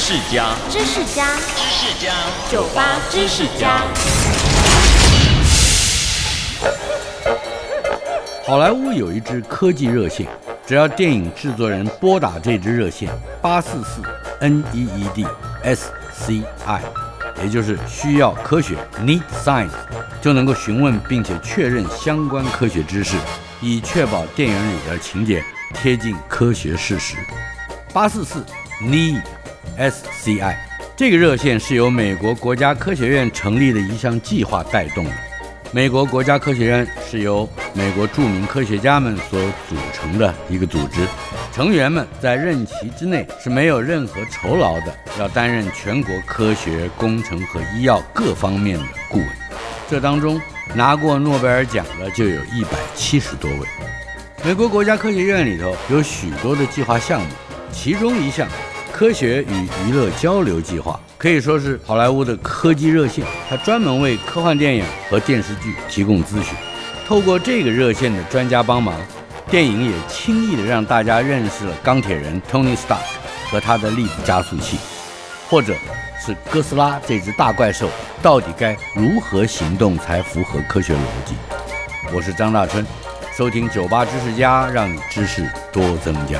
识家，知识家，知识家，酒吧知识家。好莱坞有一支科技热线，只要电影制作人拨打这支热线八四四 N E E D S C I，也就是需要科学 Need Science，就能够询问并且确认相关科学知识，以确保电影里的情节贴近科学事实。八四四 Need S C I 这个热线是由美国国家科学院成立的一项计划带动的。美国国家科学院是由美国著名科学家们所组成的一个组织，成员们在任期之内是没有任何酬劳的，要担任全国科学、工程和医药各方面的顾问。这当中拿过诺贝尔奖的就有一百七十多位。美国国家科学院里头有许多的计划项目，其中一项。科学与娱乐交流计划可以说是好莱坞的科技热线，它专门为科幻电影和电视剧提供咨询。透过这个热线的专家帮忙，电影也轻易的让大家认识了钢铁人 Tony Stark 和他的粒子加速器，或者是哥斯拉这只大怪兽到底该如何行动才符合科学逻辑。我是张大春，收听九八知识家，让你知识多增加。